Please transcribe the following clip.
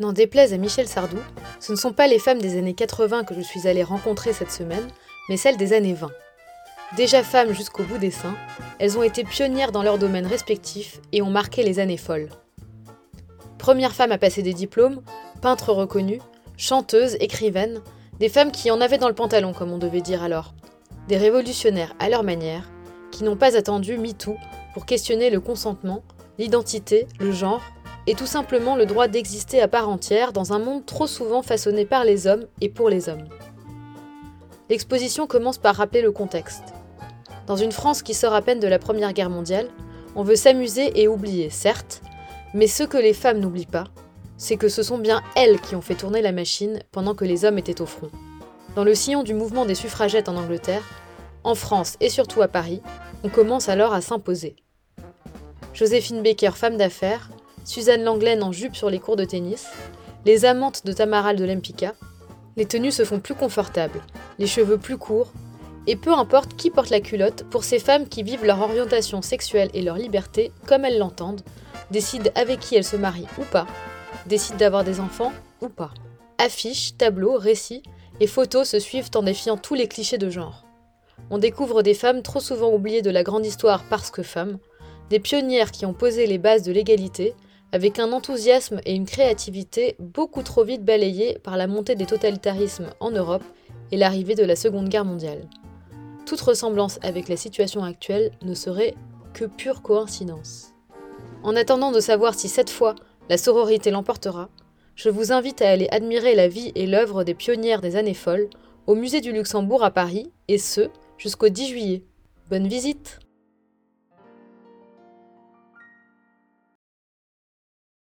N'en déplaise à Michel Sardou, ce ne sont pas les femmes des années 80 que je suis allée rencontrer cette semaine, mais celles des années 20. Déjà femmes jusqu'au bout des seins, elles ont été pionnières dans leurs domaines respectifs et ont marqué les années folles. Première femme à passer des diplômes, peintre reconnue, chanteuse, écrivaine, des femmes qui en avaient dans le pantalon, comme on devait dire alors. Des révolutionnaires à leur manière, qui n'ont pas attendu MeToo pour questionner le consentement, l'identité, le genre, et tout simplement le droit d'exister à part entière dans un monde trop souvent façonné par les hommes et pour les hommes. L'exposition commence par rappeler le contexte. Dans une France qui sort à peine de la Première Guerre mondiale, on veut s'amuser et oublier, certes, mais ce que les femmes n'oublient pas, c'est que ce sont bien elles qui ont fait tourner la machine pendant que les hommes étaient au front. Dans le sillon du mouvement des suffragettes en Angleterre, en France et surtout à Paris, on commence alors à s'imposer. Joséphine Baker, femme d'affaires, Suzanne Langlaine en jupe sur les cours de tennis, les amantes de Tamaral de l'Empika, les tenues se font plus confortables, les cheveux plus courts, et peu importe qui porte la culotte pour ces femmes qui vivent leur orientation sexuelle et leur liberté comme elles l'entendent, décident avec qui elles se marient ou pas, décident d'avoir des enfants ou pas. Affiches, tableaux, récits et photos se suivent en défiant tous les clichés de genre. On découvre des femmes trop souvent oubliées de la grande histoire parce que femmes, des pionnières qui ont posé les bases de l'égalité, avec un enthousiasme et une créativité beaucoup trop vite balayés par la montée des totalitarismes en Europe et l'arrivée de la Seconde Guerre mondiale. Toute ressemblance avec la situation actuelle ne serait que pure coïncidence. En attendant de savoir si cette fois la sororité l'emportera, je vous invite à aller admirer la vie et l'œuvre des pionnières des années folles au musée du Luxembourg à Paris, et ce, jusqu'au 10 juillet. Bonne visite